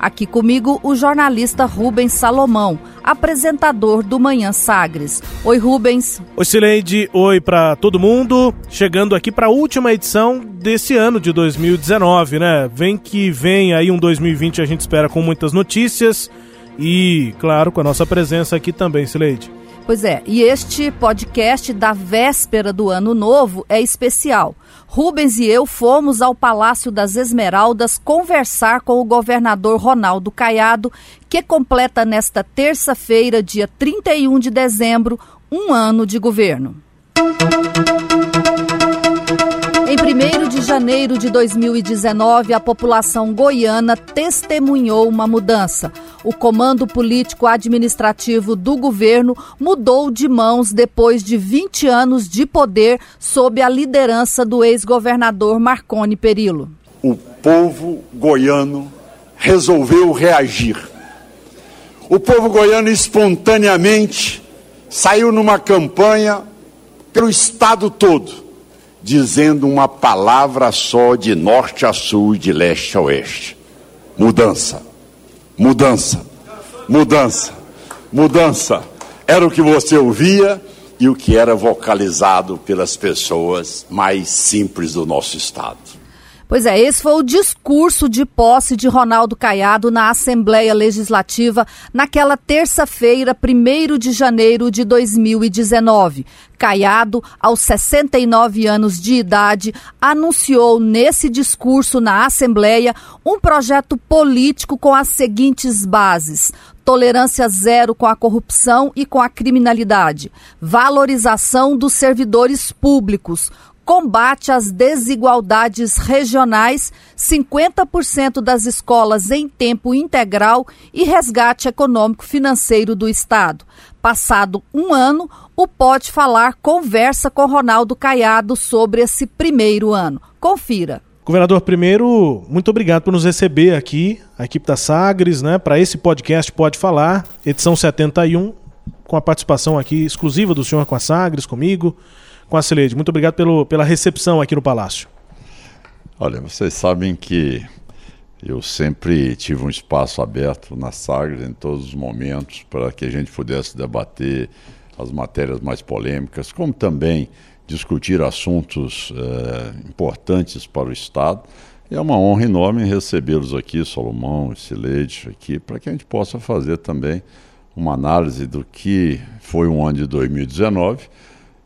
Aqui comigo o jornalista Rubens Salomão, apresentador do Manhã Sagres. Oi, Rubens. Oi, Sileide. Oi para todo mundo. Chegando aqui para a última edição desse ano de 2019, né? Vem que vem aí um 2020 a gente espera com muitas notícias e, claro, com a nossa presença aqui também, Sileide. Pois é, e este podcast da véspera do ano novo é especial. Rubens e eu fomos ao Palácio das Esmeraldas conversar com o governador Ronaldo Caiado, que completa nesta terça-feira, dia 31 de dezembro, um ano de governo. Em 1 de janeiro de 2019, a população goiana testemunhou uma mudança. O comando político-administrativo do governo mudou de mãos depois de 20 anos de poder sob a liderança do ex-governador Marconi Perillo. O povo goiano resolveu reagir. O povo goiano espontaneamente saiu numa campanha pelo estado todo dizendo uma palavra só de norte a sul de leste a oeste: mudança, mudança, mudança, mudança. Era o que você ouvia e o que era vocalizado pelas pessoas mais simples do nosso estado. Pois é, esse foi o discurso de posse de Ronaldo Caiado na Assembleia Legislativa naquela terça-feira, 1 de janeiro de 2019. Caiado, aos 69 anos de idade, anunciou nesse discurso na Assembleia um projeto político com as seguintes bases: tolerância zero com a corrupção e com a criminalidade, valorização dos servidores públicos, combate às desigualdades regionais, 50% das escolas em tempo integral e resgate econômico financeiro do Estado. Passado um ano, o Pode Falar conversa com Ronaldo Caiado sobre esse primeiro ano. Confira. Governador, primeiro, muito obrigado por nos receber aqui, a equipe da Sagres, né, para esse podcast Pode Falar, edição 71, com a participação aqui exclusiva do senhor com a Sagres, comigo, com a Cileide. Muito obrigado pelo, pela recepção aqui no Palácio. Olha, vocês sabem que eu sempre tive um espaço aberto na Sagres em todos os momentos para que a gente pudesse debater as matérias mais polêmicas, como também discutir assuntos eh, importantes para o Estado. E é uma honra enorme recebê-los aqui, Solomão e Cileide, aqui, para que a gente possa fazer também uma análise do que foi um ano de 2019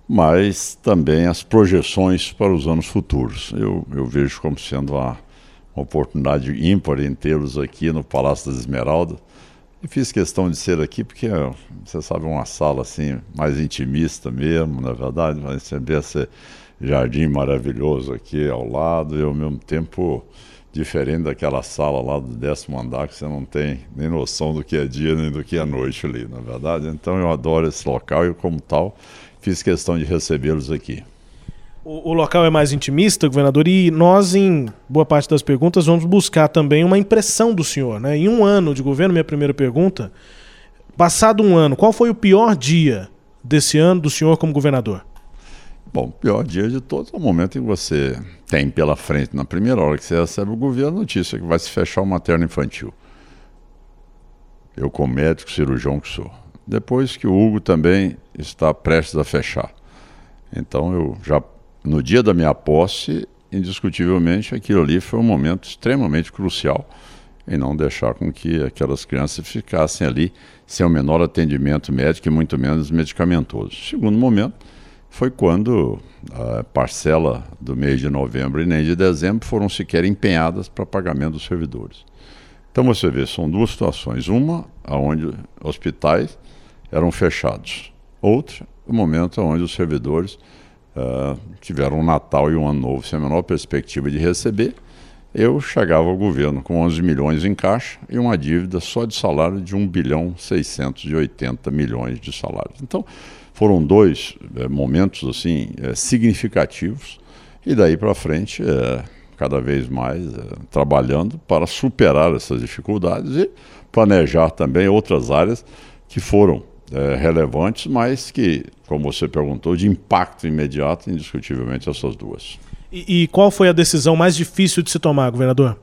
mas também as projeções para os anos futuros. Eu, eu vejo como sendo uma, uma oportunidade ímpar em tê-los aqui no Palácio das Esmeraldas. E fiz questão de ser aqui porque, você sabe, uma sala assim mais intimista mesmo, na verdade, vai sempre esse jardim maravilhoso aqui ao lado e ao mesmo tempo diferente daquela sala lá do décimo andar que você não tem nem noção do que é dia nem do que é noite ali, na verdade. Então eu adoro esse local e como tal fiz questão de recebê-los aqui. O, o, local é mais intimista, governador, e nós, em boa parte das perguntas, vamos buscar também uma impressão do senhor. Né? Em um ano de governo, minha primeira pergunta, passado um ano, qual foi o pior dia desse ano do senhor como governador? Bom, o pior dia de todos é o momento em que você tem pela frente, na primeira hora que você recebe o governo, a notícia que vai se fechar o materno infantil. Eu, como médico cirurgião que sou, depois que o Hugo também está prestes a fechar. Então eu já no dia da minha posse, indiscutivelmente aquilo ali foi um momento extremamente crucial em não deixar com que aquelas crianças ficassem ali sem o menor atendimento médico e muito menos medicamentoso. Segundo momento foi quando a parcela do mês de novembro e nem de dezembro foram sequer empenhadas para pagamento dos servidores. Então você vê, são duas situações. Uma, onde hospitais eram fechados. Outra, o momento onde os servidores uh, tiveram um Natal e um Ano Novo sem a menor perspectiva de receber eu chegava ao governo com 11 milhões em caixa e uma dívida só de salário de 1 bilhão 680 milhões de salários. Então, foram dois é, momentos assim é, significativos e daí para frente, é, cada vez mais trabalhando para superar essas dificuldades e planejar também outras áreas que foram relevantes, mas que, como você perguntou, de impacto imediato, indiscutivelmente essas duas. E, e qual foi a decisão mais difícil de se tomar, governador?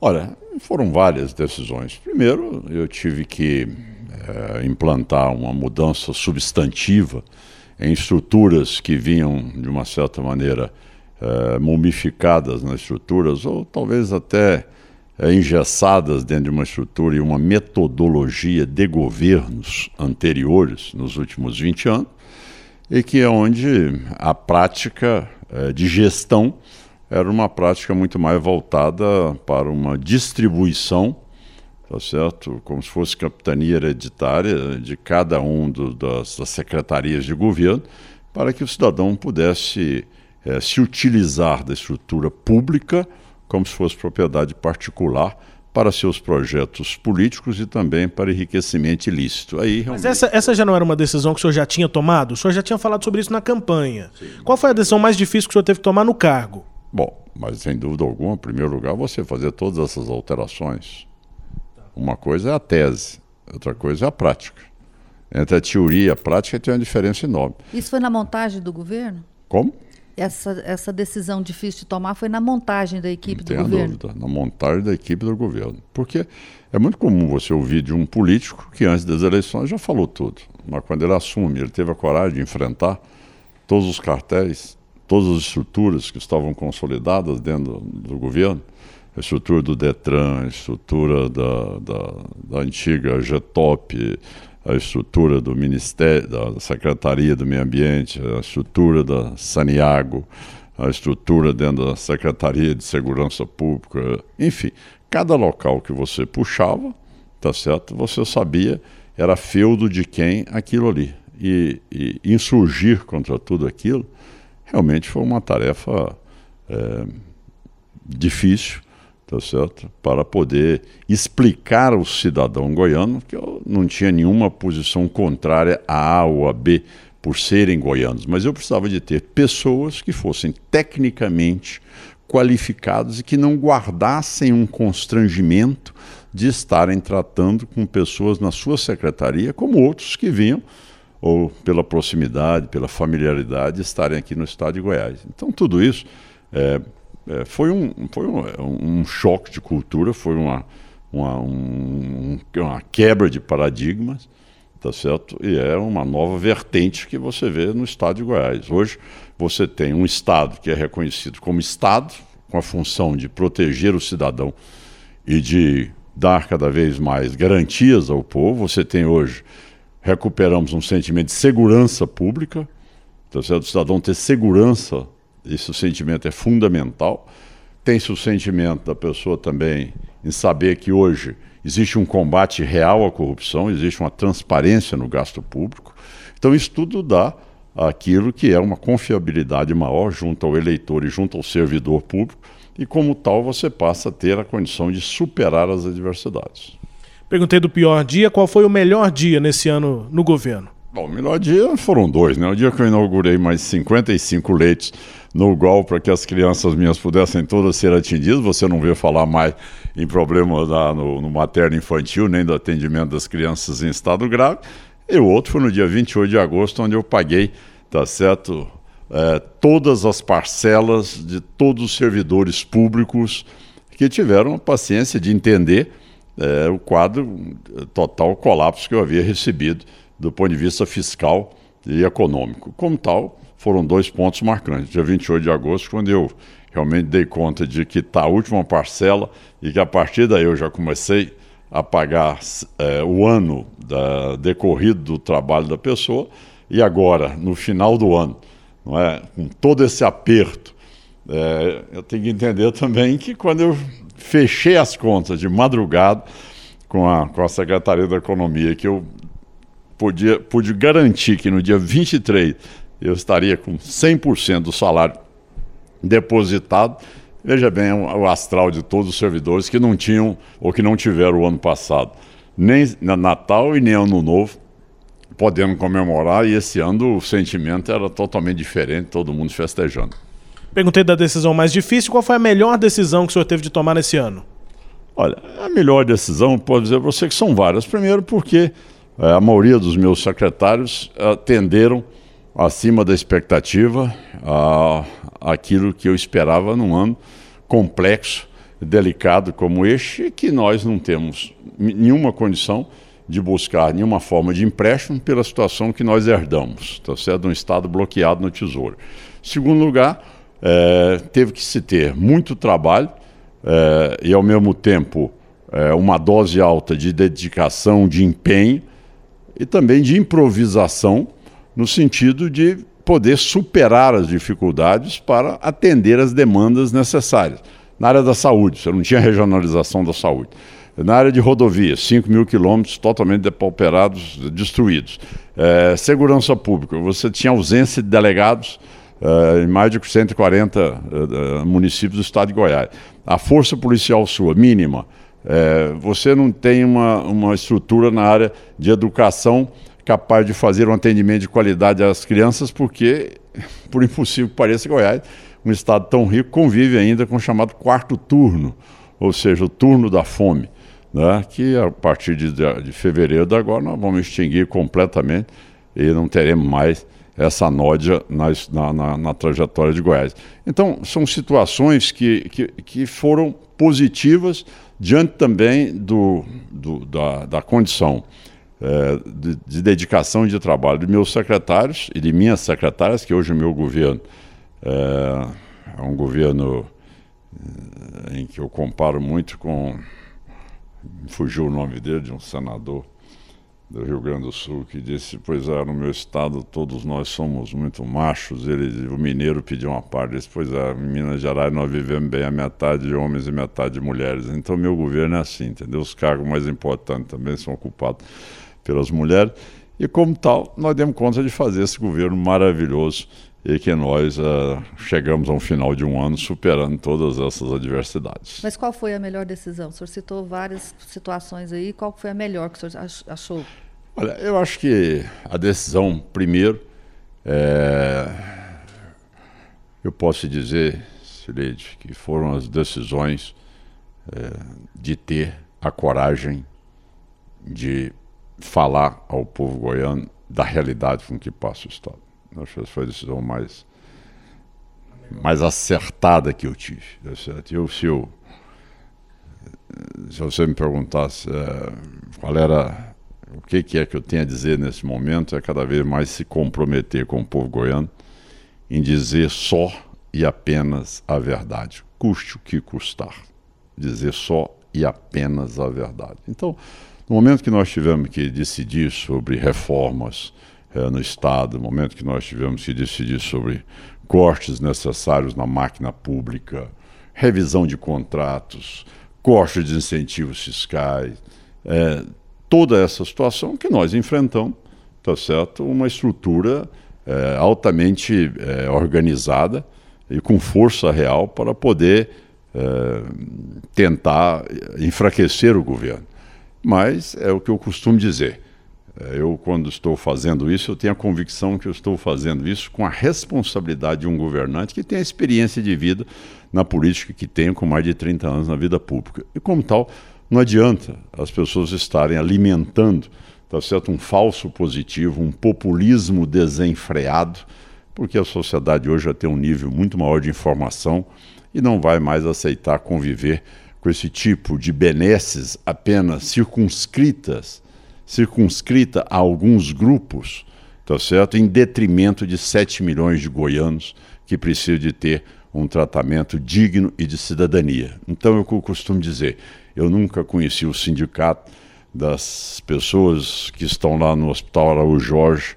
Olha, foram várias decisões. Primeiro, eu tive que é, implantar uma mudança substantiva em estruturas que vinham, de uma certa maneira, é, mumificadas nas estruturas, ou talvez até é, engessadas dentro de uma estrutura e uma metodologia de governos anteriores, nos últimos 20 anos, e que é onde a prática é, de gestão era uma prática muito mais voltada para uma distribuição, tá certo? Como se fosse capitania hereditária de cada um do, das, das, secretarias de governo, para que o cidadão pudesse é, se utilizar da estrutura pública como se fosse propriedade particular para seus projetos políticos e também para enriquecimento ilícito. Aí, realmente... Mas essa, essa já não era uma decisão que o senhor já tinha tomado? O senhor já tinha falado sobre isso na campanha. Sim. Qual foi a decisão mais difícil que o senhor teve que tomar no cargo? Bom, mas sem dúvida alguma, em primeiro lugar, você fazer todas essas alterações. Uma coisa é a tese, outra coisa é a prática. Entre a teoria e a prática tem uma diferença enorme. Isso foi na montagem do governo? Como? Essa, essa decisão difícil de tomar foi na montagem da equipe do governo? Dúvida, na montagem da equipe do governo. Porque é muito comum você ouvir de um político que antes das eleições já falou tudo. Mas quando ele assume, ele teve a coragem de enfrentar todos os cartéis, todas as estruturas que estavam consolidadas dentro do, do governo, a estrutura do Detran, a estrutura da, da, da antiga GETOP, a estrutura do Ministério, da Secretaria do Meio Ambiente, a estrutura da Saniago, a estrutura dentro da Secretaria de Segurança Pública, enfim, cada local que você puxava, tá certo? Você sabia era feudo de quem aquilo ali. E, e insurgir contra tudo aquilo realmente foi uma tarefa é, difícil tá certo? Para poder explicar ao cidadão goiano que eu não tinha nenhuma posição contrária a A ou a B por serem goianos, mas eu precisava de ter pessoas que fossem tecnicamente qualificadas e que não guardassem um constrangimento de estarem tratando com pessoas na sua secretaria como outros que vinham ou pela proximidade, pela familiaridade, estarem aqui no estado de Goiás. Então, tudo isso é, é, foi, um, foi um, um, choque de cultura, foi uma, uma, um, uma quebra de paradigmas, tá certo? E é uma nova vertente que você vê no estado de Goiás. Hoje você tem um estado que é reconhecido como estado, com a função de proteger o cidadão e de dar cada vez mais garantias ao povo. Você tem hoje, recuperamos um sentimento de segurança pública, tá certo? o cidadão ter segurança esse sentimento é fundamental. Tem-se o sentimento da pessoa também em saber que hoje existe um combate real à corrupção, existe uma transparência no gasto público. Então, isso tudo dá aquilo que é uma confiabilidade maior junto ao eleitor e junto ao servidor público, e como tal você passa a ter a condição de superar as adversidades. Perguntei do pior dia, qual foi o melhor dia nesse ano no governo? Bom, o melhor dia foram dois, né? O dia que eu inaugurei mais 55 leitos no GOL para que as crianças minhas pudessem todas ser atendidas. Você não vê falar mais em problema da, no, no materno infantil, nem do atendimento das crianças em estado grave. E o outro foi no dia 28 de agosto, onde eu paguei, tá certo, é, todas as parcelas de todos os servidores públicos que tiveram a paciência de entender é, o quadro total colapso que eu havia recebido do ponto de vista fiscal e econômico. Como tal, foram dois pontos marcantes. Dia 28 de agosto, quando eu realmente dei conta de que está a última parcela e que a partir daí eu já comecei a pagar é, o ano da, decorrido do trabalho da pessoa e agora, no final do ano, não é, com todo esse aperto, é, eu tenho que entender também que quando eu fechei as contas de madrugada com a, com a Secretaria da Economia, que eu podia, pude garantir que no dia 23 eu estaria com 100% do salário depositado, Veja bem o astral de todos os servidores que não tinham ou que não tiveram o ano passado. Nem Natal e nem Ano Novo podendo comemorar e esse ano o sentimento era totalmente diferente, todo mundo festejando. Perguntei da decisão mais difícil, qual foi a melhor decisão que o senhor teve de tomar nesse ano? Olha, a melhor decisão, pode dizer para você que são várias. Primeiro porque é, a maioria dos meus secretários atenderam acima da expectativa a, aquilo que eu esperava num ano complexo, delicado como este, que nós não temos nenhuma condição de buscar nenhuma forma de empréstimo pela situação que nós herdamos, tá certo? Um Estado bloqueado no Tesouro. Segundo lugar, é, teve que se ter muito trabalho é, e, ao mesmo tempo, é, uma dose alta de dedicação, de empenho e também de improvisação, no sentido de poder superar as dificuldades para atender as demandas necessárias. Na área da saúde, você não tinha regionalização da saúde. Na área de rodovias, 5 mil quilômetros totalmente depauperados, destruídos. É, segurança pública, você tinha ausência de delegados é, em mais de 140 é, é, municípios do estado de Goiás. A força policial sua, mínima. É, você não tem uma, uma estrutura na área de educação capaz de fazer um atendimento de qualidade às crianças, porque, por impossível que pareça, Goiás, um estado tão rico, convive ainda com o chamado quarto turno, ou seja, o turno da fome, né? que a partir de, de fevereiro de agora nós vamos extinguir completamente e não teremos mais essa nódia na, na, na, trajetória de Goiás. Então, são situações que, que, que foram positivas diante também do, do da, da condição é, de, de, dedicação e de trabalho de meus secretários e de minhas secretárias, que hoje o meu governo é, é um governo é, em que eu comparo muito com. Fugiu o nome dele, de um senador do Rio Grande do Sul, que disse: Pois é, no meu estado todos nós somos muito machos. Ele, o mineiro pediu uma parte, disse: Pois é, em Minas Gerais nós vivemos bem a metade de homens e metade de mulheres. Então, meu governo é assim, entendeu? Os cargos mais importantes também são ocupados pelas mulheres. E, como tal, nós demos conta de fazer esse governo maravilhoso e que nós uh, chegamos a um final de um ano superando todas essas adversidades. Mas qual foi a melhor decisão? O senhor citou várias situações aí, qual foi a melhor que o senhor achou? Olha, eu acho que a decisão, primeiro, é... eu posso dizer, Sileide, que foram as decisões é, de ter a coragem de falar ao povo goiano da realidade com que passa o Estado. Acho que foi a decisão mais, mais acertada que eu tive. Eu, se, eu, se você me perguntasse é, qual era o que, que é que eu tenho a dizer nesse momento, é cada vez mais se comprometer com o povo goiano em dizer só e apenas a verdade, custe o que custar. Dizer só e apenas a verdade. Então, no momento que nós tivemos que decidir sobre reformas é, no Estado, no momento que nós tivemos que decidir sobre cortes necessários na máquina pública, revisão de contratos, corte de incentivos fiscais, é, toda essa situação que nós enfrentamos, tá certo? Uma estrutura é, altamente é, organizada e com força real para poder é, tentar enfraquecer o governo. Mas é o que eu costumo dizer. É, eu, quando estou fazendo isso, eu tenho a convicção que eu estou fazendo isso com a responsabilidade de um governante que tem a experiência de vida na política que tenho com mais de 30 anos na vida pública. E, como tal, não adianta as pessoas estarem alimentando tá certo? um falso positivo, um populismo desenfreado, porque a sociedade hoje já tem um nível muito maior de informação e não vai mais aceitar conviver com esse tipo de benesses apenas circunscritas, circunscrita a alguns grupos, tá certo? Em detrimento de 7 milhões de goianos que precisam de ter um tratamento digno e de cidadania. Então eu costumo dizer, eu nunca conheci o sindicato das pessoas que estão lá no Hospital Araújo Jorge,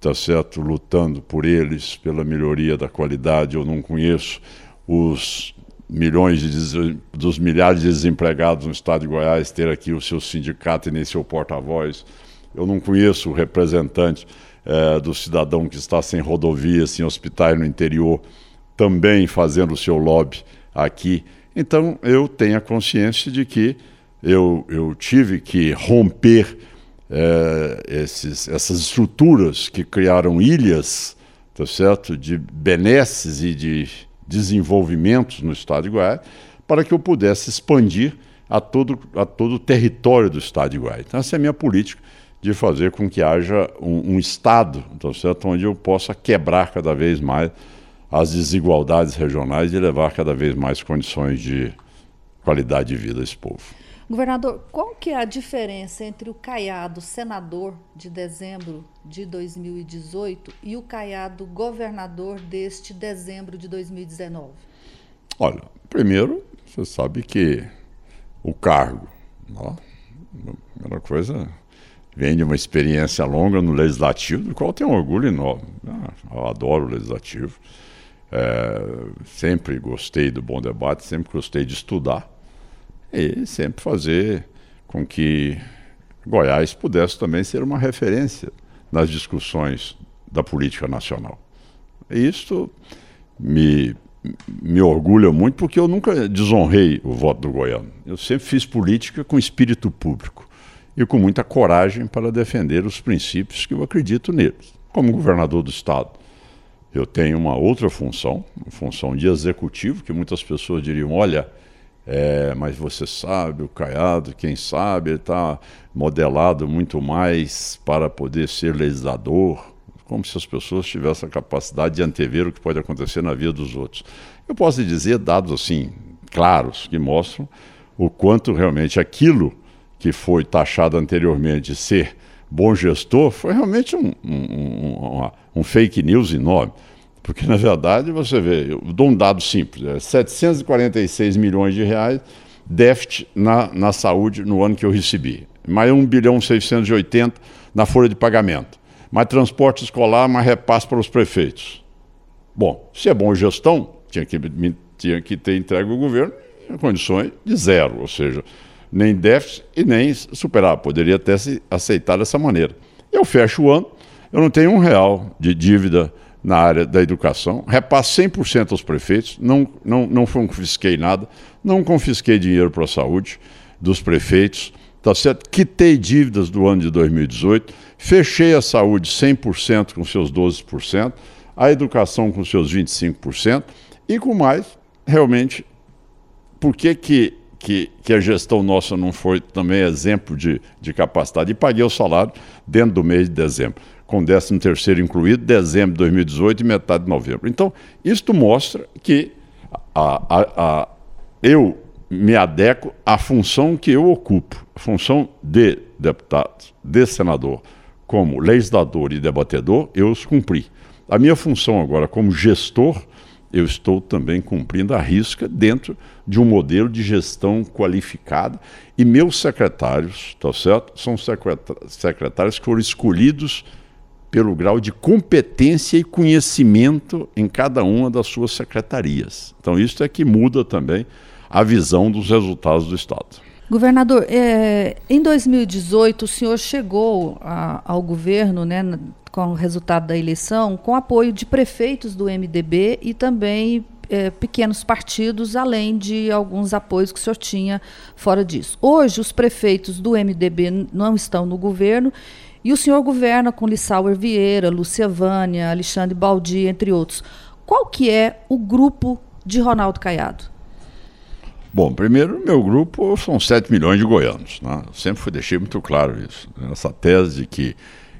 tá certo, lutando por eles, pela melhoria da qualidade. Eu não conheço os milhões de, dos milhares de desempregados no estado de Goiás ter aqui o seu sindicato e nem seu porta-voz. Eu não conheço o representante é, do cidadão que está sem rodovia, sem hospitais no interior, também fazendo o seu lobby aqui. Então eu tenho a consciência de que eu, eu tive que romper é, esses, essas estruturas que criaram ilhas tá certo? de benesses e de desenvolvimentos no estado de Goiás, para que eu pudesse expandir a todo, a todo o território do estado de Goiás. Então, essa é a minha política de fazer com que haja um, um estado tá certo? onde eu possa quebrar cada vez mais as desigualdades regionais e levar cada vez mais condições de qualidade de vida a esse povo. Governador, qual que é a diferença entre o Caiado senador de dezembro de 2018 e o Caiado governador deste dezembro de 2019? Olha, primeiro, você sabe que o cargo, ó, a primeira coisa, vem de uma experiência longa no legislativo, do qual tenho orgulho enorme. Ah, eu adoro o legislativo. É, sempre gostei do bom debate, sempre gostei de estudar e sempre fazer com que Goiás pudesse também ser uma referência nas discussões da política nacional. Isso me, me orgulha muito porque eu nunca desonrei o voto do goiano. Eu sempre fiz política com espírito público e com muita coragem para defender os princípios que eu acredito neles. Como governador do estado, eu tenho uma outra função, uma função de executivo, que muitas pessoas diriam: olha, é, mas você sabe, o Caiado, quem sabe, ele está modelado muito mais para poder ser legislador, como se as pessoas tivessem a capacidade de antever o que pode acontecer na vida dos outros. Eu posso dizer dados assim, claros, que mostram o quanto realmente aquilo que foi taxado anteriormente de ser bom gestor foi realmente um, um, um, um fake news enorme. Porque, na verdade, você vê, eu dou um dado simples: é 746 milhões de reais déficit na, na saúde no ano que eu recebi. Mais 1 bilhão 680 na folha de pagamento. Mais transporte escolar, mais repasse para os prefeitos. Bom, se é bom gestão, tinha que, tinha que ter entregue ao governo em condições de zero, ou seja, nem déficit e nem superar. Poderia até se aceitar dessa maneira. Eu fecho o ano, eu não tenho um real de dívida na área da educação, repasso 100% aos prefeitos, não, não, não confisquei nada, não confisquei dinheiro para a saúde dos prefeitos, tá certo? Quitei dívidas do ano de 2018, fechei a saúde 100% com seus 12%, a educação com seus 25% e com mais, realmente, por que, que, que, que a gestão nossa não foi também exemplo de, de capacidade? E paguei o salário dentro do mês de dezembro com 13 terceiro incluído, dezembro de 2018 e metade de novembro. Então, isto mostra que a, a, a, eu me adequo à função que eu ocupo, a função de deputado, de senador, como legislador e debatedor, eu os cumpri. A minha função agora como gestor, eu estou também cumprindo a risca dentro de um modelo de gestão qualificada e meus secretários, tá certo? São secretários que foram escolhidos pelo grau de competência e conhecimento em cada uma das suas secretarias. Então, isso é que muda também a visão dos resultados do Estado. Governador, é, em 2018 o senhor chegou a, ao governo, né, com o resultado da eleição, com apoio de prefeitos do MDB e também é, pequenos partidos, além de alguns apoios que o senhor tinha fora disso. Hoje, os prefeitos do MDB não estão no governo e o senhor governa com Lissauer Vieira, Lúcia Vânia, Alexandre Baldi, entre outros. Qual que é o grupo de Ronaldo Caiado? Bom, primeiro, meu grupo são 7 milhões de goianos. Né? Sempre deixei muito claro isso. Essa tese de que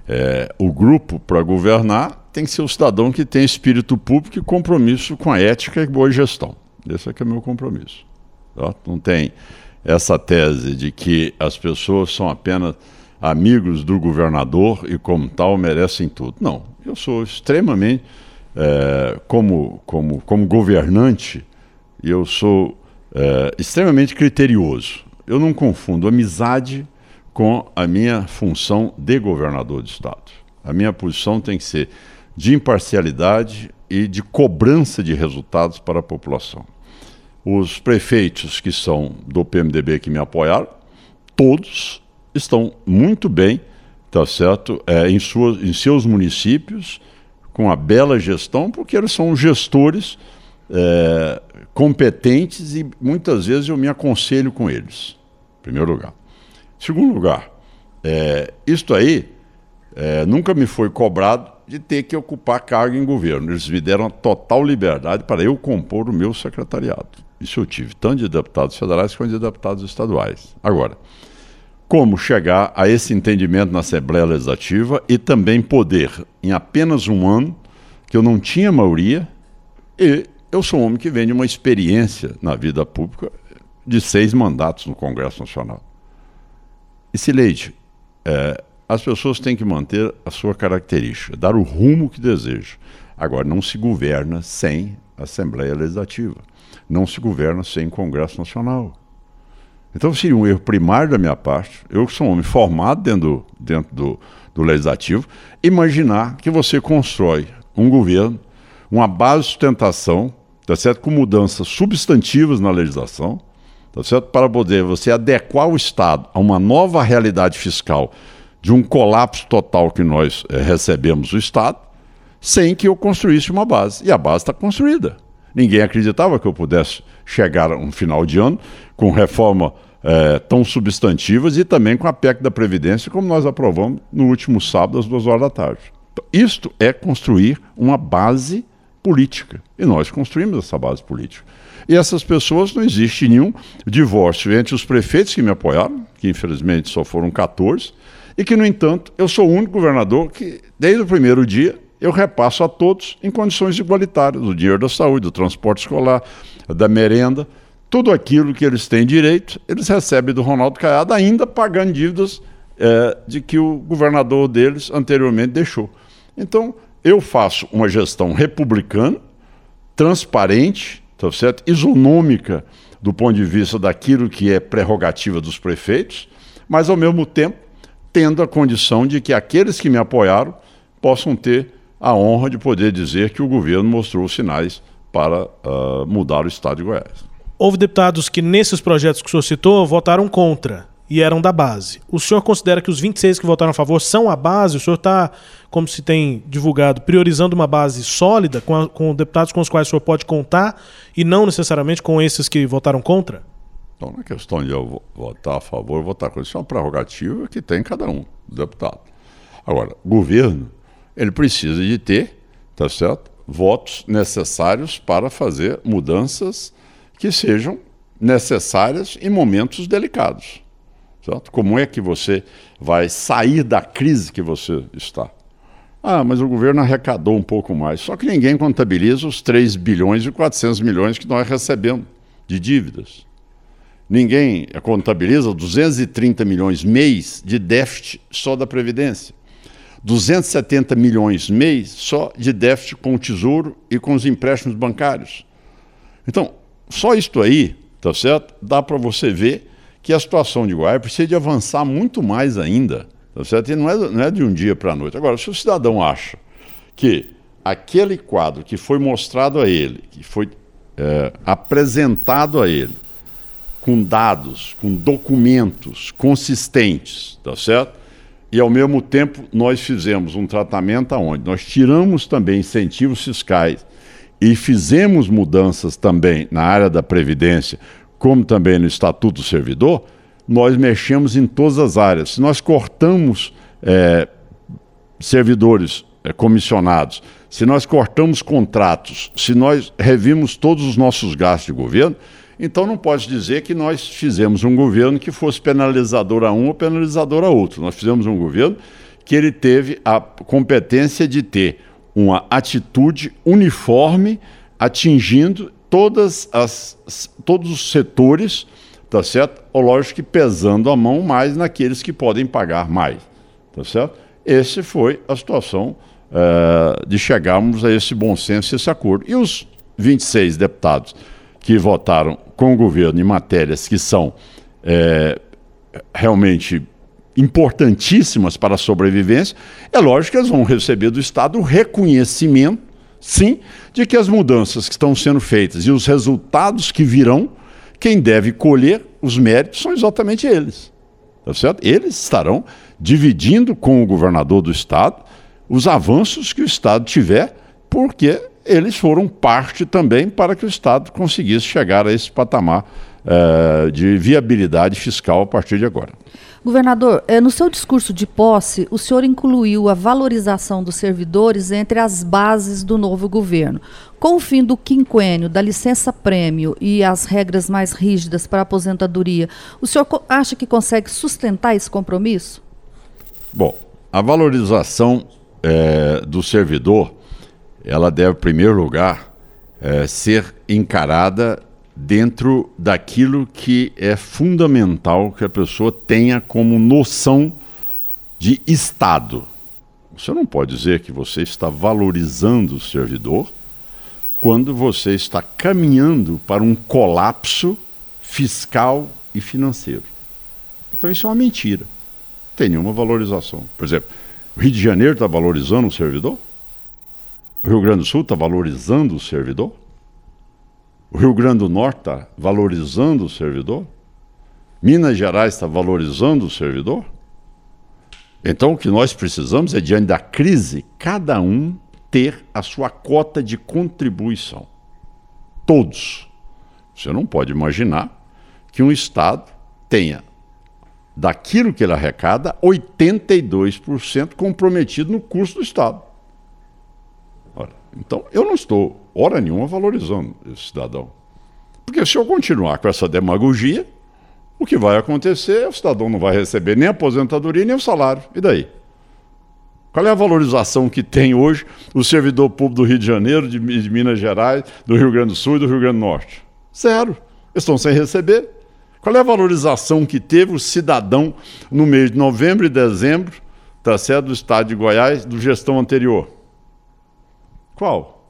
é, o grupo, para governar, tem que ser o cidadão que tem espírito público e compromisso com a ética e boa gestão. Esse é que é meu compromisso. Tá? Não tem essa tese de que as pessoas são apenas amigos do governador e, como tal, merecem tudo. Não, eu sou extremamente, é, como, como, como governante, eu sou é, extremamente criterioso. Eu não confundo amizade com a minha função de governador de Estado. A minha posição tem que ser de imparcialidade e de cobrança de resultados para a população. Os prefeitos que são do PMDB que me apoiaram, todos estão muito bem, tá certo, é, em, suas, em seus municípios, com a bela gestão, porque eles são gestores é, competentes e muitas vezes eu me aconselho com eles. Em primeiro lugar. Segundo lugar, é, isto aí é, nunca me foi cobrado de ter que ocupar cargo em governo. Eles me deram total liberdade para eu compor o meu secretariado. Isso eu tive, tanto de deputados federais quanto de deputados estaduais. Agora, como chegar a esse entendimento na Assembleia Legislativa e também poder, em apenas um ano, que eu não tinha maioria, e eu sou um homem que vem de uma experiência na vida pública de seis mandatos no Congresso Nacional. E se leite, é, as pessoas têm que manter a sua característica, dar o rumo que desejam. Agora, não se governa sem Assembleia Legislativa, não se governa sem Congresso Nacional. Então seria um erro primário da minha parte, eu que sou um homem formado dentro do, dentro do, do Legislativo, imaginar que você constrói um governo, uma base de sustentação, tá certo? com mudanças substantivas na legislação, tá certo? para poder você adequar o Estado a uma nova realidade fiscal de um colapso total que nós é, recebemos do Estado, sem que eu construísse uma base. E a base está construída. Ninguém acreditava que eu pudesse chegar a um final de ano com reforma é, tão substantivas e também com a PEC da Previdência, como nós aprovamos no último sábado, às duas horas da tarde. Então, isto é construir uma base política. E nós construímos essa base política. E essas pessoas, não existe nenhum divórcio entre os prefeitos que me apoiaram, que infelizmente só foram 14, e que, no entanto, eu sou o único governador que, desde o primeiro dia, eu repasso a todos em condições igualitárias, o dinheiro da saúde, do transporte escolar, da merenda, tudo aquilo que eles têm direito, eles recebem do Ronaldo Caiado, ainda pagando dívidas é, de que o governador deles anteriormente deixou. Então, eu faço uma gestão republicana, transparente, tá certo? isonômica do ponto de vista daquilo que é prerrogativa dos prefeitos, mas ao mesmo tempo tendo a condição de que aqueles que me apoiaram possam ter a honra de poder dizer que o governo mostrou sinais para uh, mudar o estado de Goiás. Houve deputados que, nesses projetos que o senhor citou, votaram contra e eram da base. O senhor considera que os 26 que votaram a favor são a base? O senhor está, como se tem divulgado, priorizando uma base sólida com, a, com deputados com os quais o senhor pode contar e não necessariamente com esses que votaram contra? Então, não é questão de eu votar a favor ou votar contra. Isso é uma prerrogativa que tem cada um, deputado. Agora, governo, ele precisa de ter, tá certo? Votos necessários para fazer mudanças que sejam necessárias em momentos delicados. Certo? Como é que você vai sair da crise que você está? Ah, mas o governo arrecadou um pouco mais. Só que ninguém contabiliza os 3 bilhões e 400 milhões que nós recebemos de dívidas. Ninguém contabiliza 230 milhões mês de déficit só da Previdência. 270 milhões mês só de déficit com o Tesouro e com os empréstimos bancários. Então, só isto aí, tá certo? Dá para você ver que a situação de Goiás precisa de avançar muito mais ainda, tá certo? E não é, não é de um dia para a noite. Agora, se o cidadão acha que aquele quadro que foi mostrado a ele, que foi é, apresentado a ele, com dados, com documentos consistentes, tá certo? E ao mesmo tempo nós fizemos um tratamento aonde nós tiramos também incentivos fiscais e fizemos mudanças também na área da previdência, como também no estatuto do servidor, nós mexemos em todas as áreas. Se nós cortamos é, servidores é, comissionados, se nós cortamos contratos, se nós revimos todos os nossos gastos de governo, então não pode dizer que nós fizemos um governo que fosse penalizador a um ou penalizador a outro. Nós fizemos um governo que ele teve a competência de ter uma atitude uniforme atingindo todas as, todos os setores, tá certo? Ou lógico que pesando a mão mais naqueles que podem pagar mais, tá certo? Essa foi a situação uh, de chegarmos a esse bom senso, esse acordo. E os 26 deputados que votaram com o governo em matérias que são é, realmente importantíssimas para a sobrevivência, é lógico que eles vão receber do Estado o reconhecimento, sim, de que as mudanças que estão sendo feitas e os resultados que virão, quem deve colher os méritos são exatamente eles. Tá certo? Eles estarão dividindo com o governador do Estado os avanços que o Estado tiver, porque eles foram parte também para que o Estado conseguisse chegar a esse patamar uh, de viabilidade fiscal a partir de agora. Governador, eh, no seu discurso de posse, o senhor incluiu a valorização dos servidores entre as bases do novo governo. Com o fim do quinquênio, da licença-prêmio e as regras mais rígidas para a aposentadoria, o senhor acha que consegue sustentar esse compromisso? Bom, a valorização é, do servidor, ela deve, em primeiro lugar, é, ser encarada dentro daquilo que é fundamental que a pessoa tenha como noção de Estado. Você não pode dizer que você está valorizando o servidor quando você está caminhando para um colapso fiscal e financeiro. Então isso é uma mentira. Não tem nenhuma valorização. Por exemplo, o Rio de Janeiro está valorizando o servidor? O Rio Grande do Sul está valorizando o servidor? O Rio Grande do Norte está valorizando o servidor? Minas Gerais está valorizando o servidor? Então, o que nós precisamos é, diante da crise, cada um ter a sua cota de contribuição. Todos. Você não pode imaginar que um Estado tenha, daquilo que ele arrecada, 82% comprometido no custo do Estado. Então, eu não estou, hora nenhuma, valorizando esse cidadão. Porque se eu continuar com essa demagogia, o que vai acontecer é o cidadão não vai receber nem a aposentadoria nem o salário. E daí? Qual é a valorização que tem hoje o servidor público do Rio de Janeiro, de, Minas Gerais, do Rio Grande do Sul e do Rio Grande do Norte? Zero. Eles estão sem receber. Qual é a valorização que teve o cidadão no mês de novembro e dezembro, tá certo, do estado de Goiás, do gestão anterior? Qual?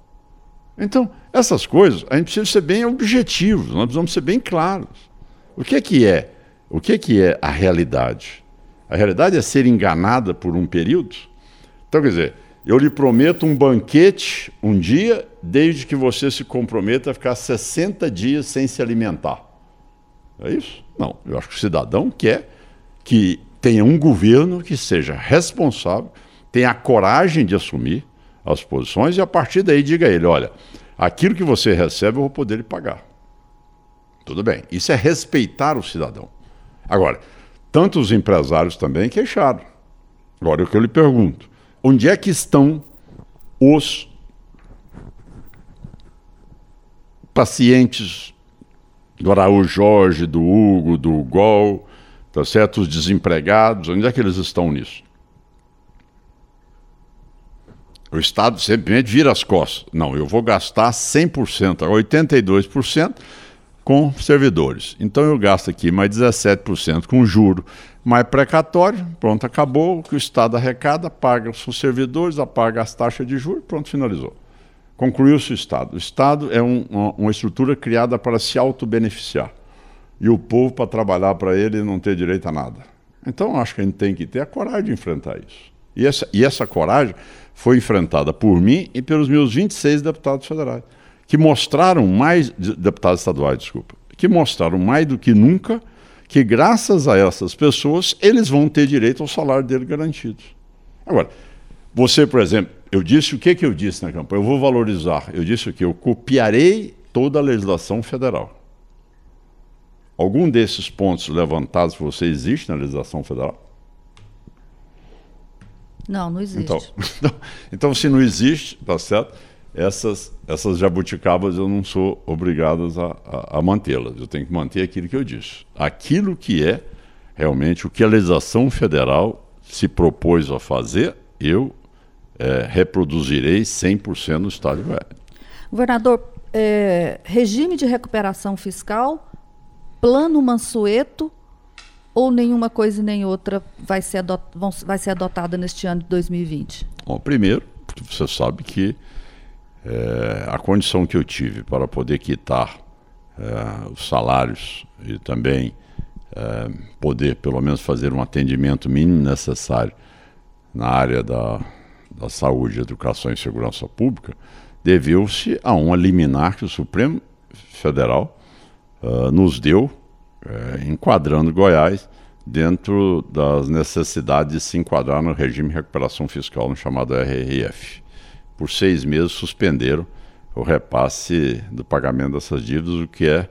Então, essas coisas, a gente precisa ser bem objetivos, nós precisamos ser bem claros. O que é que é? O que é que é a realidade? A realidade é ser enganada por um período? Então, quer dizer, eu lhe prometo um banquete um dia, desde que você se comprometa a ficar 60 dias sem se alimentar. É isso? Não. Eu acho que o cidadão quer que tenha um governo que seja responsável, tenha a coragem de assumir, as posições e a partir daí diga a ele: olha, aquilo que você recebe eu vou poder lhe pagar. Tudo bem. Isso é respeitar o cidadão. Agora, tantos empresários também queixaram. Agora, o que eu lhe pergunto: onde é que estão os pacientes do Araújo Jorge, do Hugo, do Gol, tá certo? Os desempregados, onde é que eles estão nisso? O Estado simplesmente vira as costas. Não, eu vou gastar 100%, 82% com servidores. Então eu gasto aqui mais 17% com juro, mais precatório, pronto, acabou. O que o Estado arrecada, paga os servidores, apaga as taxas de juros, pronto, finalizou. Concluiu-se o Estado. O Estado é um, uma, uma estrutura criada para se auto-beneficiar. E o povo para trabalhar para ele não ter direito a nada. Então acho que a gente tem que ter a coragem de enfrentar isso. E essa, e essa coragem foi enfrentada por mim e pelos meus 26 deputados federais, que mostraram mais, deputados estaduais, desculpa, que mostraram mais do que nunca que graças a essas pessoas eles vão ter direito ao salário dele garantido. Agora, você, por exemplo, eu disse o que, que eu disse na campanha? Eu vou valorizar. Eu disse o que? Eu copiarei toda a legislação federal. Algum desses pontos levantados por você existe na legislação federal? Não, não existe. Então, então, então, se não existe, tá certo? Essas, essas jabuticabas eu não sou obrigado a, a, a mantê-las. Eu tenho que manter aquilo que eu disse. Aquilo que é realmente o que a legislação federal se propôs a fazer, eu é, reproduzirei 100% no Estado de Goiás. Governador, é, regime de recuperação fiscal, plano Mansueto ou nenhuma coisa nem outra vai ser, adot vão, vai ser adotada neste ano de 2020? Bom, primeiro, você sabe que é, a condição que eu tive para poder quitar é, os salários e também é, poder, pelo menos, fazer um atendimento mínimo necessário na área da, da saúde, educação e segurança pública, deveu-se a um liminar que o Supremo Federal uh, nos deu é, enquadrando Goiás dentro das necessidades de se enquadrar no regime de recuperação fiscal, no chamado RRF. Por seis meses suspenderam o repasse do pagamento dessas dívidas, o que é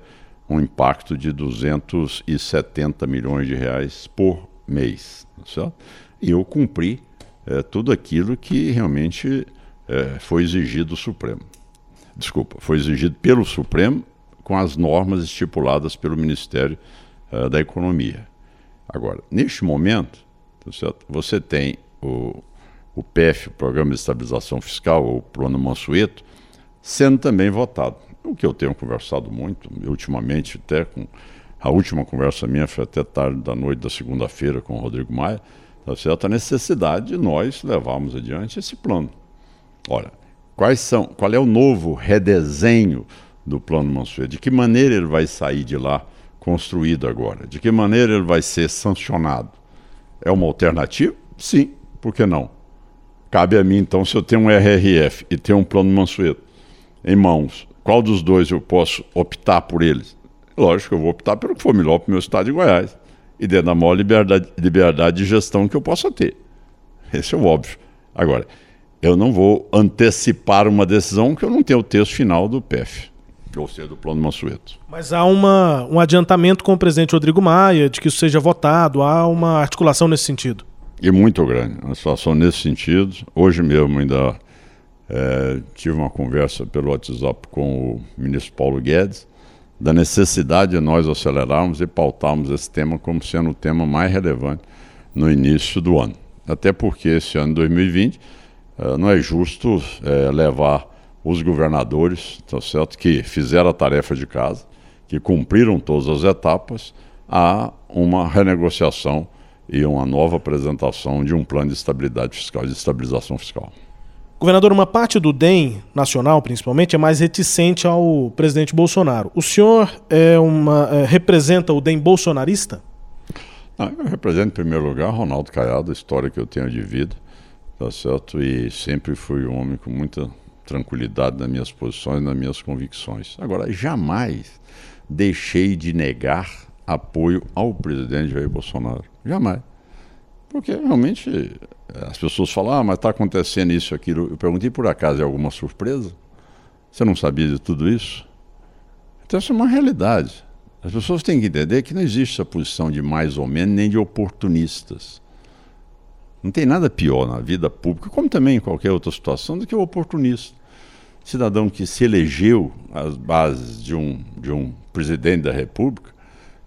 um impacto de 270 milhões de reais por mês. Certo? E eu cumpri é, tudo aquilo que realmente é, foi exigido do Supremo. Desculpa, foi exigido pelo Supremo com as normas estipuladas pelo Ministério é, da Economia. Agora, neste momento, tá você tem o, o PEF, o Programa de Estabilização Fiscal, ou o Plano Mansueto, sendo também votado. O que eu tenho conversado muito, ultimamente, até com a última conversa minha foi até tarde da noite da segunda-feira com o Rodrigo Maia, tá certo? a necessidade de nós levarmos adiante esse plano. Ora, quais são, qual é o novo redesenho do plano Mansueto? De que maneira ele vai sair de lá construído agora? De que maneira ele vai ser sancionado? É uma alternativa? Sim, por que não? Cabe a mim, então, se eu tenho um RRF e tenho um plano Mansueto em mãos, qual dos dois eu posso optar por eles? Lógico que eu vou optar pelo que for melhor para o meu estado de Goiás e dentro da maior liberdade, liberdade de gestão que eu possa ter. Esse é o óbvio. Agora, eu não vou antecipar uma decisão que eu não tenho o texto final do PEF, ou seja, do Plano Mansueto. Mas há uma, um adiantamento com o presidente Rodrigo Maia de que isso seja votado, há uma articulação nesse sentido. E muito grande, uma situação nesse sentido. Hoje mesmo ainda é, tive uma conversa pelo WhatsApp com o ministro Paulo Guedes, da necessidade de nós acelerarmos e pautarmos esse tema como sendo o tema mais relevante no início do ano. Até porque esse ano 2020 eh, não é justo é, levar os governadores, tá certo, que fizeram a tarefa de casa, que cumpriram todas as etapas, a uma renegociação e uma nova apresentação de um plano de estabilidade fiscal, de estabilização fiscal. Governador, uma parte do DEM nacional, principalmente, é mais reticente ao presidente Bolsonaro. O senhor é uma, é, representa o DEM bolsonarista? Não, eu represento, em primeiro lugar, Ronaldo Caiado, a história que eu tenho de vida, tá certo? E sempre fui um homem com muita tranquilidade nas minhas posições, nas minhas convicções. Agora, jamais deixei de negar apoio ao presidente Jair Bolsonaro. Jamais. Porque realmente as pessoas falam, ah, mas está acontecendo isso, aquilo. Eu perguntei por acaso é alguma surpresa? Você não sabia de tudo isso? Então, isso é uma realidade. As pessoas têm que entender que não existe essa posição de mais ou menos, nem de oportunistas. Não tem nada pior na vida pública, como também em qualquer outra situação, do que o oportunista. Cidadão que se elegeu às bases de um, de um presidente da República,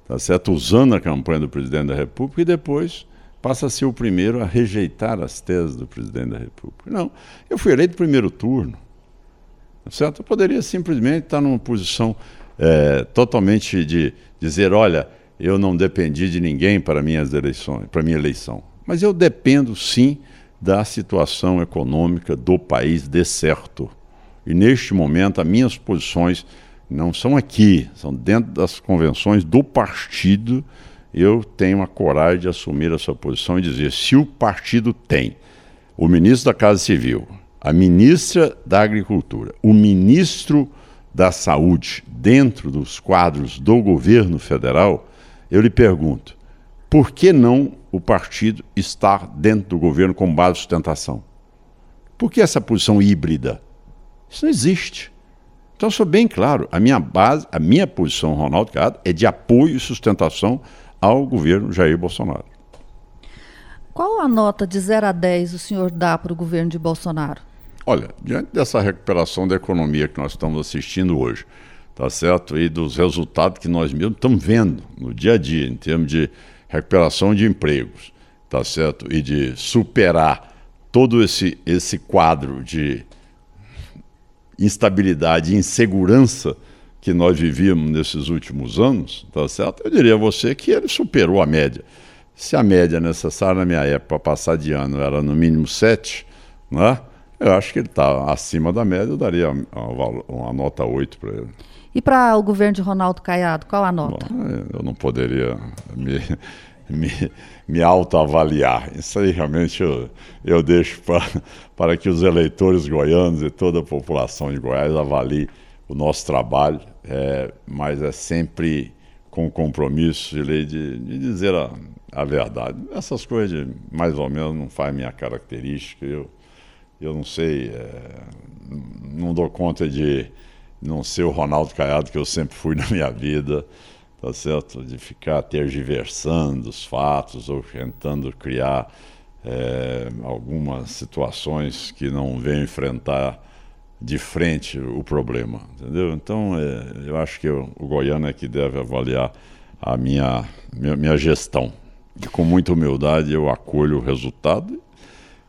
tá certo? usando a campanha do presidente da República, e depois passa a ser o primeiro a rejeitar as teses do presidente da República. Não, eu fui eleito primeiro turno. Certo? Eu poderia simplesmente estar numa posição é, totalmente de dizer, olha, eu não dependi de ninguém para minhas eleições, para minha eleição. Mas eu dependo sim da situação econômica do país de certo. E neste momento as minhas posições não são aqui, são dentro das convenções do partido eu tenho a coragem de assumir essa posição e dizer: se o partido tem o ministro da Casa Civil, a ministra da Agricultura, o ministro da Saúde dentro dos quadros do governo federal, eu lhe pergunto: por que não o partido estar dentro do governo com base de sustentação? Por que essa posição híbrida? Isso não existe. Então, sou bem claro, a minha base, a minha posição, Ronaldo Cado, é de apoio e sustentação ao governo Jair Bolsonaro. Qual a nota de 0 a 10 o senhor dá para o governo de Bolsonaro? Olha, diante dessa recuperação da economia que nós estamos assistindo hoje, tá certo? E dos resultados que nós mesmos estamos vendo no dia a dia, em termos de recuperação de empregos, tá certo? E de superar todo esse, esse quadro de instabilidade e insegurança que nós vivíamos nesses últimos anos, tá certo? Eu diria a você que ele superou a média. Se a média necessária na minha época para passar de ano era no mínimo 7, né? eu acho que ele está acima da média, eu daria uma, uma nota 8 para ele. E para o governo de Ronaldo Caiado, qual a nota? Bom, eu não poderia me, me, me autoavaliar. Isso aí realmente eu, eu deixo pra, para que os eleitores goianos e toda a população de Goiás avaliem o nosso trabalho é, mas é sempre com compromisso de lei de, de dizer a, a, verdade. Essas coisas, de, mais ou menos, não faz minha característica. Eu eu não sei, é, não dou conta de não ser o Ronaldo Caiado que eu sempre fui na minha vida, tá certo? De ficar tergiversando os fatos ou tentando criar é, algumas situações que não venham enfrentar de frente o problema, entendeu? Então, é, eu acho que eu, o Goiano é que deve avaliar a minha, minha, minha gestão. E com muita humildade eu acolho o resultado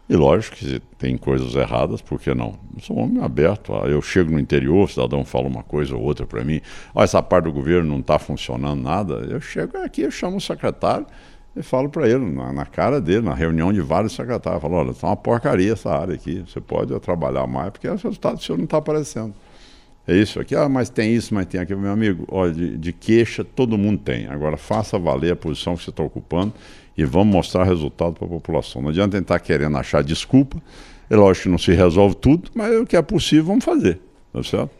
e lógico que tem coisas erradas, por que não? Eu sou um homem aberto. Eu chego no interior, o cidadão fala uma coisa ou outra para mim. Oh, essa parte do governo não está funcionando nada. Eu chego aqui, eu chamo o secretário e falo para ele, na, na, cara dele, na reunião de vários secretários. Falo, olha, está uma porcaria essa área aqui. Você pode trabalhar mais, porque o resultado do senhor não está aparecendo. É isso aqui, ah, mas tem isso, mas tem aquilo. Meu amigo, olha, de, de queixa todo mundo tem. Agora faça valer a posição que você está ocupando e vamos mostrar resultado para a população. Não adianta tentar querendo achar desculpa. É lógico que não se resolve tudo, mas o que é possível vamos fazer. Tá certo?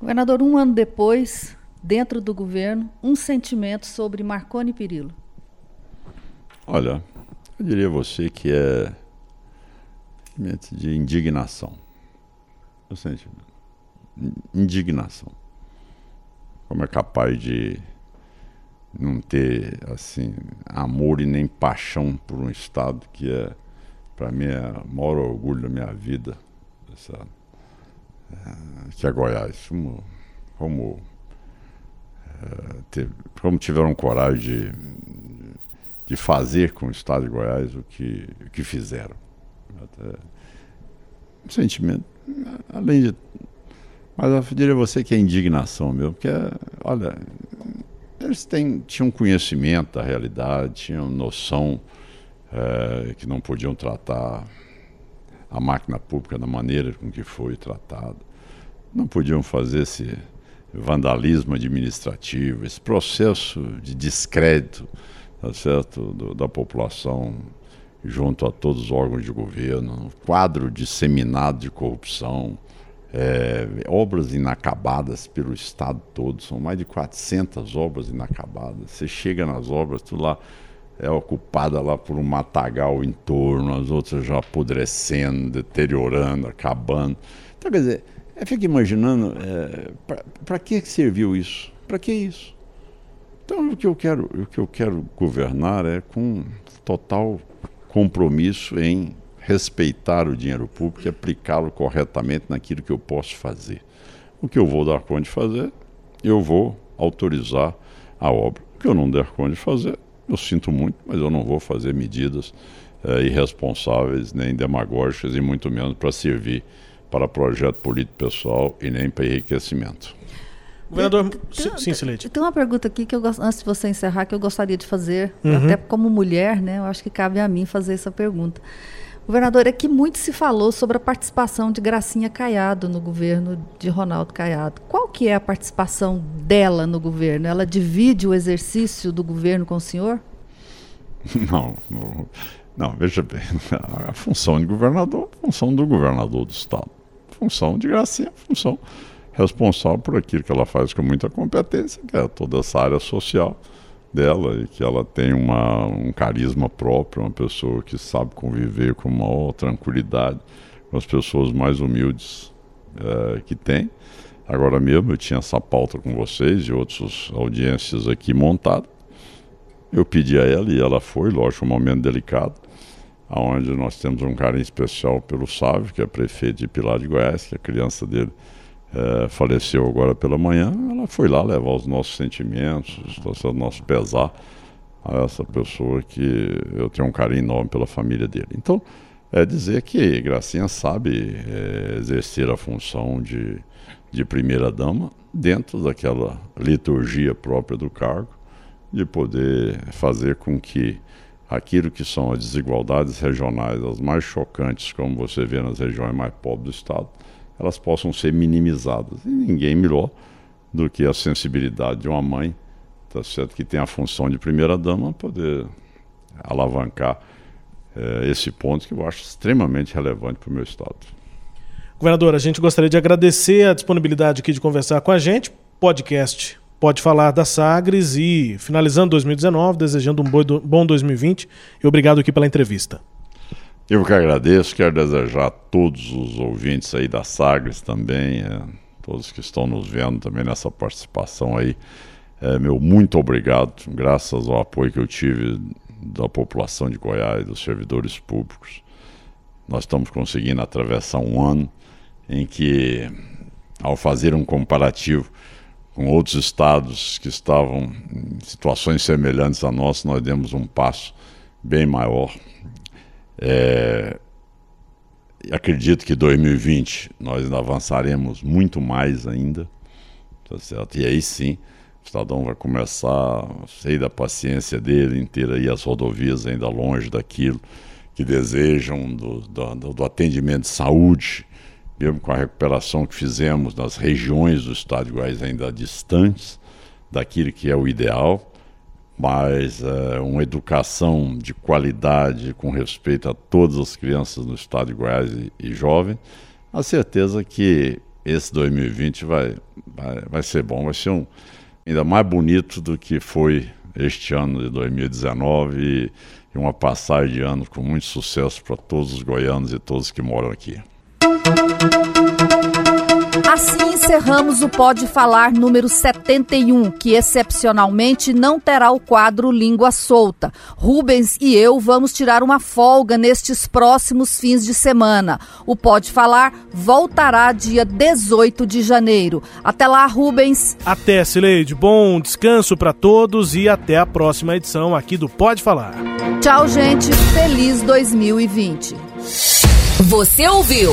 Governador, um ano depois, dentro do governo, um sentimento sobre Marconi Perillo. Olha, eu diria a você que é sentimento de indignação. O sentimento. Indignação. Como é capaz de não ter assim amor e nem paixão por um estado que é para mim é o maior orgulho da minha vida essa, é, que é Goiás. Como como, é, ter, como tiveram coragem de, de fazer com o estado de Goiás o que, o que fizeram. Até, um sentimento além de mas eu diria você que é indignação meu porque olha eles têm, tinham conhecimento da realidade, tinham noção é, que não podiam tratar a máquina pública da maneira com que foi tratada. Não podiam fazer esse vandalismo administrativo, esse processo de descrédito tá certo? Do, da população junto a todos os órgãos de governo, um quadro disseminado de corrupção, é, obras inacabadas pelo estado todo, são mais de 400 obras inacabadas. Você chega nas obras, tu lá é ocupada lá por um matagal em torno, as outras já apodrecendo, deteriorando, acabando. Então, quer dizer, eu fico imaginando, é, para que serviu isso? Para que isso? Então, o que eu quero, o que eu quero governar é com total compromisso em respeitar o dinheiro público e aplicá-lo corretamente naquilo que eu posso fazer. O que eu vou dar conta de fazer, eu vou autorizar a obra. O que eu não der conta de fazer, eu sinto muito, mas eu não vou fazer medidas é, irresponsáveis, nem demagógicas, e muito menos para servir para projeto político pessoal e nem para enriquecimento. Governador, tem, sim, Silente. Tem uma pergunta aqui que eu antes de você encerrar que eu gostaria de fazer, uhum. até como mulher, né? Eu acho que cabe a mim fazer essa pergunta. Governador, é que muito se falou sobre a participação de Gracinha Caiado no governo de Ronaldo Caiado. Qual que é a participação dela no governo? Ela divide o exercício do governo com o senhor? Não, não, não veja bem, a função de governador, função do governador do estado. Função de Gracinha, função responsável por aquilo que ela faz com muita competência, que é toda essa área social dela e que ela tem uma, um carisma próprio, uma pessoa que sabe conviver com maior tranquilidade com as pessoas mais humildes é, que tem. Agora mesmo eu tinha essa pauta com vocês e outras audiências aqui montadas. Eu pedi a ela e ela foi, lógico, um momento delicado, onde nós temos um carinho especial pelo Sávio, que é prefeito de Pilar de Goiás, que a criança dele é, faleceu agora pela manhã, ela foi lá levar os nossos sentimentos, o nosso pesar a essa pessoa que eu tenho um carinho enorme pela família dele. Então, é dizer que Gracinha sabe é, exercer a função de, de primeira-dama dentro daquela liturgia própria do cargo, de poder fazer com que aquilo que são as desigualdades regionais, as mais chocantes, como você vê nas regiões mais pobres do Estado, elas possam ser minimizadas. E ninguém melhor do que a sensibilidade de uma mãe, tá certo, que tem a função de primeira dama, poder alavancar é, esse ponto que eu acho extremamente relevante para o meu estado. Governador, a gente gostaria de agradecer a disponibilidade aqui de conversar com a gente. Podcast pode falar da Sagres e finalizando 2019, desejando um bom 2020 e obrigado aqui pela entrevista. Eu que agradeço, quero desejar a todos os ouvintes aí da Sagres também, é, todos que estão nos vendo também nessa participação aí, é, meu muito obrigado, graças ao apoio que eu tive da população de Goiás, dos servidores públicos. Nós estamos conseguindo atravessar um ano em que, ao fazer um comparativo com outros estados que estavam em situações semelhantes à nossa, nós demos um passo bem maior. É, acredito que 2020 nós avançaremos muito mais ainda, tá certo? E aí sim, o Estadão vai começar, sei da paciência dele inteira aí as rodovias ainda longe daquilo que desejam do, do, do atendimento de saúde, mesmo com a recuperação que fizemos nas regiões do estado de Goiás ainda distantes daquilo que é o ideal, mas é, uma educação de qualidade com respeito a todas as crianças no estado de Goiás e, e jovens, a certeza que esse 2020 vai, vai, vai ser bom, vai ser um ainda mais bonito do que foi este ano de 2019 e, e uma passagem de ano com muito sucesso para todos os goianos e todos que moram aqui. Assim encerramos o Pode Falar número 71, que excepcionalmente não terá o quadro Língua Solta. Rubens e eu vamos tirar uma folga nestes próximos fins de semana. O Pode Falar voltará dia 18 de janeiro. Até lá, Rubens. Até, Sileide. Bom descanso para todos e até a próxima edição aqui do Pode Falar. Tchau, gente. Feliz 2020. Você ouviu?